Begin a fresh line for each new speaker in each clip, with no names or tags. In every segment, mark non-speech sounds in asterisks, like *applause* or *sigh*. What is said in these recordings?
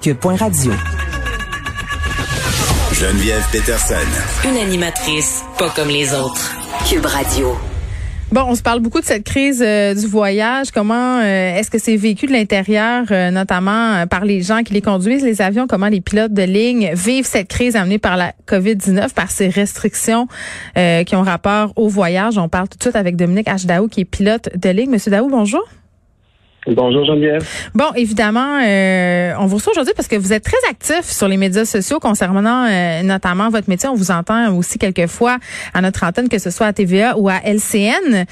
Cube.radio.
Geneviève Peterson.
Une animatrice pas comme les autres.
Cube Radio.
Bon, on se parle beaucoup de cette crise euh, du voyage. Comment euh, est-ce que c'est vécu de l'intérieur, euh, notamment euh, par les gens qui les conduisent, les avions? Comment les pilotes de ligne vivent cette crise amenée par la COVID-19, par ces restrictions qui ont rapport au voyage? On parle tout de suite avec Dominique H. Daou, qui est pilote de ligne. Monsieur Daou, bonjour.
Bonjour Geneviève.
Bon, évidemment, euh, on vous reçoit aujourd'hui parce que vous êtes très actif sur les médias sociaux concernant euh, notamment votre métier. On vous entend aussi quelquefois à notre antenne, que ce soit à TVA ou à LCN.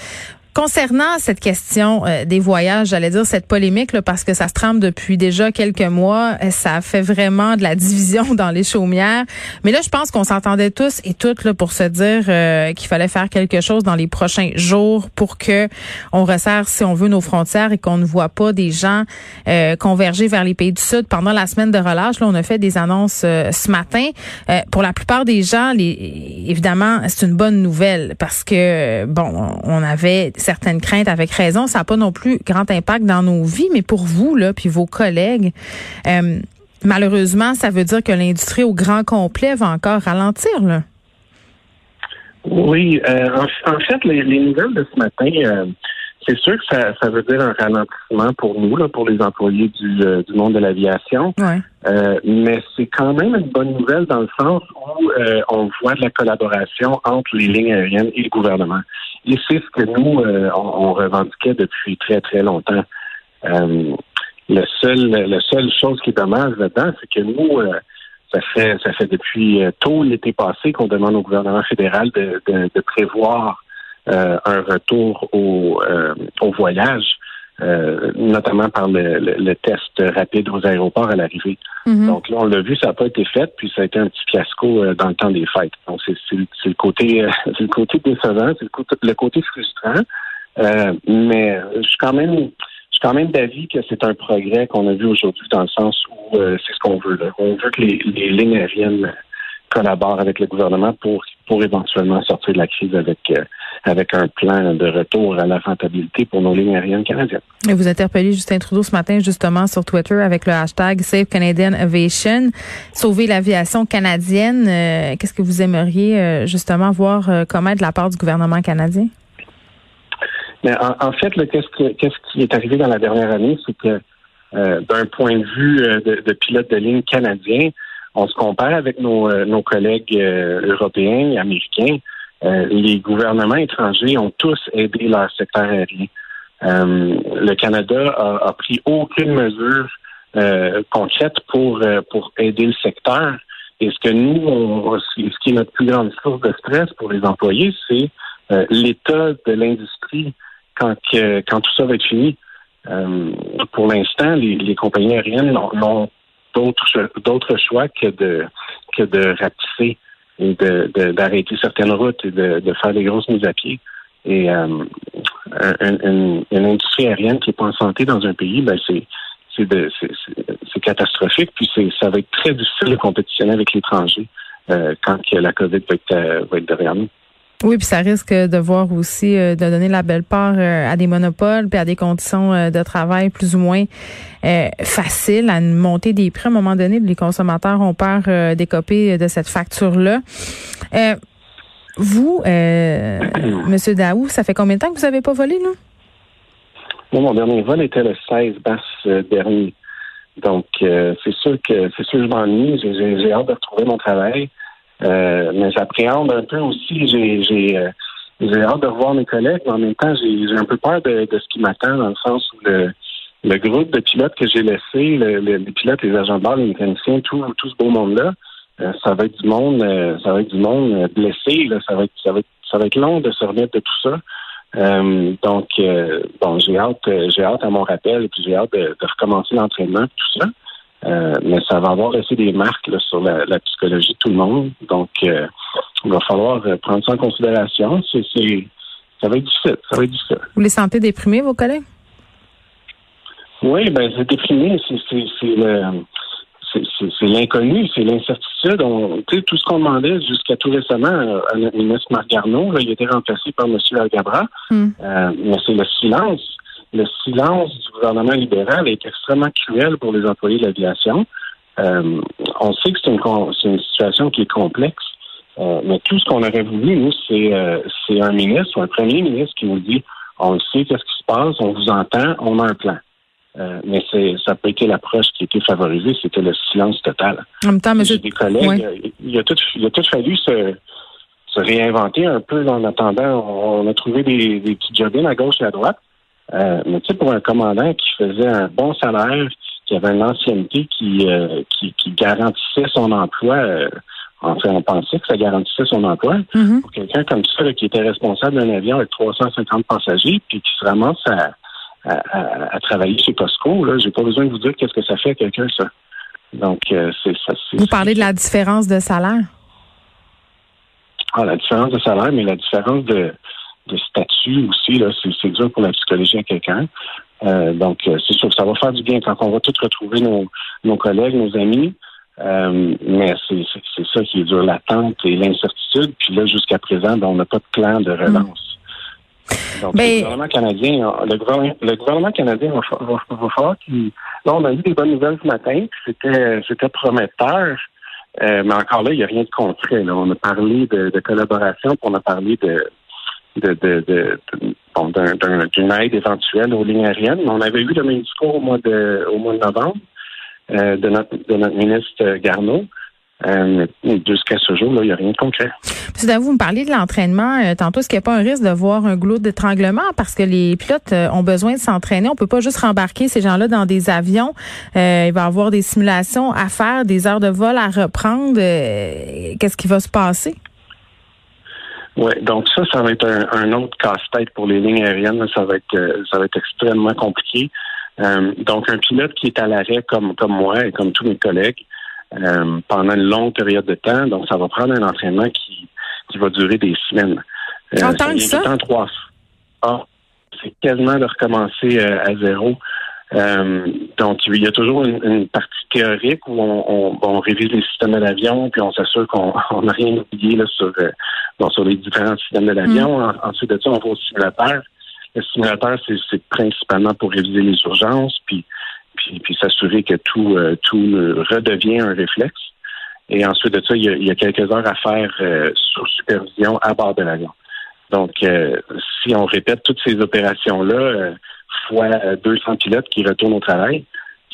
Concernant cette question euh, des voyages, j'allais dire cette polémique là, parce que ça se trame depuis déjà quelques mois, euh, ça fait vraiment de la division *laughs* dans les chaumières. Mais là, je pense qu'on s'entendait tous et toutes là, pour se dire euh, qu'il fallait faire quelque chose dans les prochains jours pour que on resserre, si on veut, nos frontières et qu'on ne voit pas des gens converger vers les pays du Sud pendant la semaine de relâche. Là, on a fait des annonces ce matin. pour la plupart des gens, les, évidemment, c'est une bonne nouvelle parce que bon, on avait certaines craintes avec raison. Ça n'a pas non plus grand impact dans nos vies, mais pour vous, là, puis vos collègues, euh, malheureusement, ça veut dire que l'industrie au grand complet va encore ralentir, là.
Oui, euh, en, fait, les, nouvelles de ce matin, euh, c'est sûr que ça, ça, veut dire un ralentissement pour nous, là, pour les employés du, du monde de l'aviation. mais c'est quand même une bonne nouvelle dans le sens où on voit de la collaboration entre les lignes aériennes et le gouvernement. Et c'est ce que nous, euh, on, revendiquait depuis très, très longtemps. Euh, le seul, la seule chose qui est dommage là-dedans, c'est que nous, euh, ça fait ça fait depuis tôt l'été passé qu'on demande au gouvernement fédéral de, de, prévoir un retour au, au voyage. notamment par le, le, test rapide aux aéroports à l'arrivée. Mm-hmm. Donc là, on l'a vu, ça n'a pas été fait, puis ça a été un petit fiasco dans le temps des fêtes. Donc c'est le côté *laughs* c'est le côté décevant, c'est le côté, frustrant. Euh, mais je suis quand même je suis quand même d'avis que c'est un progrès qu'on a vu aujourd'hui dans le sens où euh, c'est ce qu'on veut. Là. On veut que les, les lignes aériennes collaborent avec le gouvernement pour pour éventuellement sortir de la crise avec euh, avec un plan de retour à la rentabilité pour nos lignes aériennes canadiennes.
Et vous interpellez Justin Trudeau ce matin justement sur Twitter avec le hashtag Save Canadian Aviation, sauver l'aviation canadienne. Euh, qu'est-ce que vous aimeriez euh, justement voir comment de la part du gouvernement canadien?
Mais en, fait, qu'est-ce, qu'est-ce qui est arrivé dans la dernière année, c'est que d'un point de vue de, de pilote de ligne canadien, on se compare avec nos, euh, nos collègues euh, européens et américains. Euh, les gouvernements étrangers ont tous aidé leur secteur aérien. le Canada a, a, pris aucune mesure concrète pour pour aider le secteur. Et ce que nous, on, ce qui est notre plus grande source de stress pour les employés, c'est l'état de l'industrie quand quand tout ça va être fini. pour l'instant, les, les compagnies aériennes n'ont d'autres choix que de que de rapetisser et de d'arrêter certaines routes et de, de, faire des grosses mises à pied. Et euh, une, une, industrie aérienne qui n'est pas en santé dans un pays, ben c'est c'est catastrophique. Puis ça va être très difficile de compétitionner avec l'étranger euh, quand la COVID va être, euh, va être derrière nous.
Oui, puis ça risque de voir aussi euh, de donner la belle part euh, à des monopoles puis à des conditions euh, de travail plus ou moins faciles, à une montée des prix à un moment donné. Les consommateurs ont peur des copies de cette facture-là. vous, *clears throat* Monsieur Daou, ça fait combien de temps que vous n'avez pas volé, là?
Moi, mon dernier vol était le 16 mars dernier. Donc, c'est sûr que c'est sûr que je m'ennuie. J'ai hâte de retrouver mon travail. Euh, mais j'appréhende un peu aussi. J'ai j'ai euh, hâte de revoir mes collègues, mais en même temps, j'ai un peu peur de, de ce qui m'attend dans le sens où le, le groupe de pilotes que j'ai laissé, le, les pilotes, les agents de bord, les mécaniciens, tout, tout ce beau monde-là, euh, ça va être du monde, ça va être du monde blessé. Là, ça va être, ça va être, ça va être long de se remettre de tout ça. donc, bon, j'ai hâte, j'ai hâte à mon rappel et puis j'ai hâte de, de recommencer l'entraînement, tout ça. Mais ça va avoir laissé des marques sur la, psychologie de tout le monde. Donc, il va falloir prendre ça en considération. C'est, ça va être difficile. Ça va être difficile.
Vous les sentez déprimés, vos collègues?
Oui, ben c'est déprimé. C'est, le c'est l'inconnu, c'est l'incertitude. Tout ce qu'on demandait jusqu'à tout récemment à notre ministre Marc Garneau, il a été remplacé par M. Algabra, hmm. euh, mais c'est le silence. Le silence du gouvernement libéral est extrêmement cruel pour les employés de l'aviation. Euh, on sait que c'est une, une, situation qui est complexe, euh, mais tout ce qu'on aurait voulu, nous, c'est un ministre ou un premier ministre qui nous dit on sait qu'est-ce qui se passe, on vous entend, on a un plan. Euh, mais c'est, ça n'a pas été l'approche qui a été favorisée, c'était le silence total.
En même temps, mais
des collègues, il, a tout, il a tout fallu se, se réinventer un peu en attendant. On, a trouvé des, des petits jobs à gauche et à droite. Euh, mais tu sais, pour un commandant qui faisait un bon salaire, qui avait une ancienneté qui, euh, qui, qui, garantissait son emploi, euh, enfin, on pensait que ça garantissait son emploi. Mm-hmm. Pour quelqu'un comme ça, qui était responsable d'un avion avec 350 passagers, puis qui se ramasse à à, travailler chez Costco. Là, j'ai pas besoin de vous dire qu'est-ce que ça fait à quelqu'un ça. Donc c'est ça.
Vous parlez de la différence de salaire.
Ah, la différence de salaire, mais la différence de, de statut aussi là, c'est dur pour la psychologie à quelqu'un. Euh, donc euh, c'est sûr que ça va faire du bien quand on va tous retrouver nos, nos collègues, nos amis. mais c'est ça qui est dur, l'attente et l'incertitude. Puis là, jusqu'à présent, ben, on n'a pas de plan de relance. Donc, le gouvernement canadien, le gouvernement, canadien va, falloir qu'il. Là, on a eu des bonnes nouvelles ce matin, c'était, c'était prometteur. Euh, mais encore là, il n'y a rien de concret. Là. On a parlé de, collaboration, puis on a parlé de, d'une aide éventuelle aux lignes aériennes. on avait eu le même discours au mois de, au mois de novembre euh, de, notre, ministre Garneau. Euh, jusqu'à ce jour, il n'y a rien de concret.
Monsieur vous me parliez de l'entraînement. Euh, tantôt, est-ce qu'il n'y a pas un risque de voir un goulot d'étranglement? Parce que les pilotes ont besoin de s'entraîner? On peut pas juste rembarquer ces gens-là dans des avions. Il va y avoir des simulations à faire, des heures de vol à reprendre. Qu'est-ce qui va se passer?
Oui, donc ça, ça va être un, autre casse-tête pour les lignes aériennes. Ça va être, ça va être extrêmement compliqué. donc, un pilote qui est à l'arrêt comme comme moi et comme tous mes collègues, euh, pendant une longue période de temps. Donc, ça va prendre un entraînement qui, qui va durer des semaines.
Euh, que ça?
trois. Ah, c'est quasiment de recommencer euh, à zéro. Euh, donc, il y a toujours une, partie théorique où on, on, révise les systèmes de l'avion, puis on s'assure qu'on *laughs* n'a rien oublié là, sur, sur les différents systèmes de l'avion. Mm. ensuite de ça, on va au simulateur. Le simulateur, c'est principalement pour réviser les urgences, puis puis, s'assurer que tout, euh, tout redevient un réflexe. Et ensuite de ça, il y a, quelques heures à faire euh, sous supervision à bord de l'avion. Donc, euh, si on répète toutes ces opérations-là, fois 200 pilotes qui retournent au travail,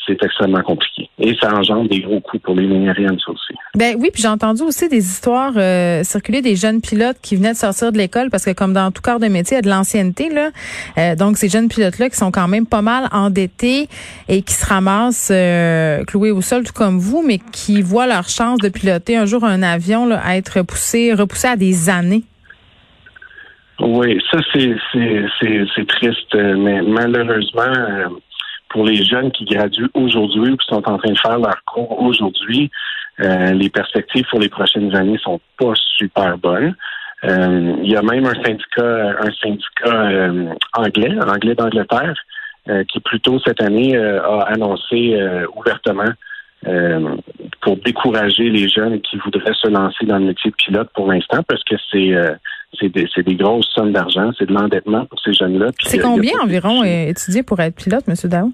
c'est extrêmement compliqué. Et ça engendre des gros coûts pour les lignes aussi.
Ben oui, puis j'ai entendu aussi des histoires euh, circuler des jeunes pilotes qui venaient de sortir de l'école parce que comme dans tout corps de métier, il y a de l'ancienneté là. Euh, donc ces jeunes pilotes là qui sont quand même pas mal endettés et qui se ramassent euh, cloués au sol tout comme vous, mais qui voient leur chance de piloter un jour un avion là, à être repoussé à des années.
Oui, ça c'est triste, mais malheureusement pour les jeunes qui graduent aujourd'hui ou qui sont en train de faire leur cours aujourd'hui, euh, les perspectives pour les prochaines années sont pas super bonnes. Euh, il y a même un syndicat, un syndicat euh, anglais, anglais d'Angleterre, qui plus tôt cette année a annoncé ouvertement pour décourager les jeunes qui voudraient se lancer dans le métier de pilote pour l'instant, parce que c'est c'est des, des, grosses sommes d'argent, c'est de l'endettement pour ces jeunes-là.
C'est combien environ étudier pour être pilote, M. Daou?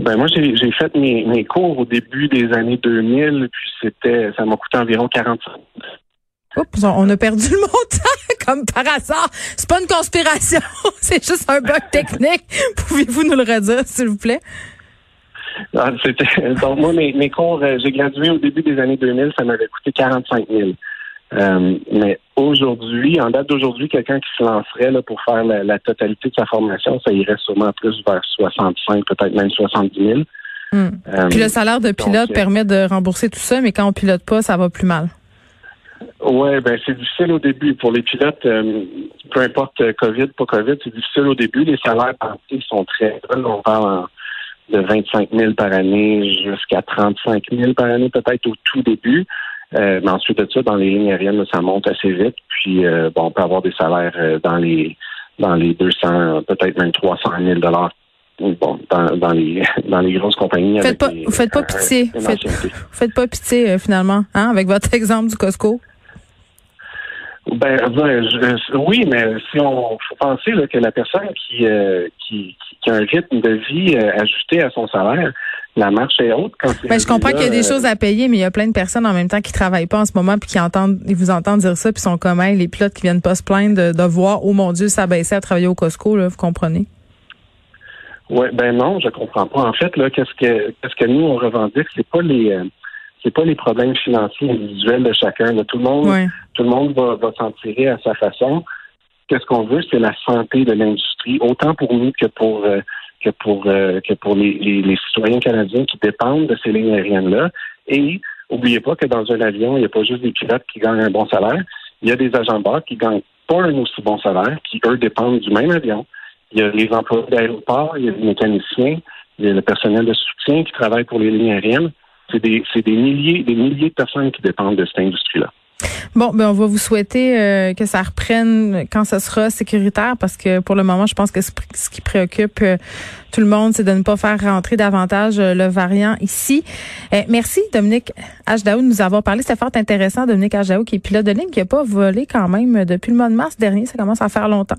Ben moi, j'ai fait mes, mes, cours au début des années 2000, puis c'était, ça m'a coûté environ 45
Oups, on a perdu le montant, *laughs* comme par hasard. C'est pas une conspiration, *laughs* c'est juste un bug technique. *laughs* Pouvez-vous nous le redire, s'il vous plaît?
Ah, donc, moi, mes, mes cours, euh, j'ai gradué au début des années 2000, ça m'avait coûté 45 000. Euh, mais aujourd'hui, en date d'aujourd'hui, quelqu'un qui se lancerait là, pour faire la, totalité de sa formation, ça irait sûrement plus vers 65, peut-être même 70 000.
Hmm. Euh, Puis le salaire de pilote euh, permet de rembourser tout ça, mais quand on pilote pas, ça va plus mal.
Oui, ben c'est difficile au début. Pour les pilotes, peu importe COVID, pas COVID, c'est difficile au début. Les salaires sont très On parle de 25 000 par année jusqu'à 35 000 par année, peut-être au tout début. Euh, mais ensuite de ça, dans les lignes aériennes, ça monte assez vite. Puis, euh, bon, on peut avoir des salaires euh, dans les dans les 200, peut-être même 300 000 dollars. Bon, dans, dans les *laughs* dans les grosses compagnies.
Faites pas, faites pas pitié. Faites, faites, pas pitié finalement, hein, avec votre *laughs* exemple du Costco.
Ben, oui, mais si on faut penser que la personne qui, qui, qui, a un rythme de vie ajusté à son salaire, la marche est haute quand
ben, je comprends qu'il y a des choses à payer, mais il y a plein de personnes en même temps qui travaillent pas en ce moment puis qui entendent, ils vous entendent dire ça puis sont comme les pilotes qui viennent pas se plaindre de, voir, oh mon Dieu, ça baissait à travailler au Costco, là, vous comprenez?
Oui, ben non, je comprends pas. En fait, là, qu'est-ce que qu'est-ce que nous on revendique, c'est pas les euh, c'est pas les problèmes financiers individuels de chacun. Tout le monde, tout le monde va, s'en tirer à sa façon. Qu'est-ce qu'on veut, c'est la santé de l'industrie, autant pour nous que pour euh, que pour euh, que pour les, les, citoyens canadiens qui dépendent de ces lignes aériennes-là. Et oubliez pas que dans un avion, il n'y a pas juste des pilotes qui gagnent un bon salaire. Il y a des agents de bord qui gagnent pas un aussi bon salaire, qui eux dépendent du même avion. Il y a les employés d'aéroport, il y a les mécaniciens, il y a le personnel de soutien qui travaille pour les lignes aériennes. C'est des, c'est des milliers, des milliers de personnes qui dépendent de cette industrie-là.
Bon, ben on va vous souhaiter euh, que ça reprenne quand ce sera sécuritaire parce que pour le moment, je pense que ce, qui préoccupe euh, tout le monde, c'est de ne pas faire rentrer davantage euh, le variant ici. merci Dominique Hdaou de nous avoir parlé. C'était fort intéressant, Dominique Hdaou qui est pilote de ligne qui n'a pas volé quand même depuis le mois de mars dernier. Ça commence à faire longtemps.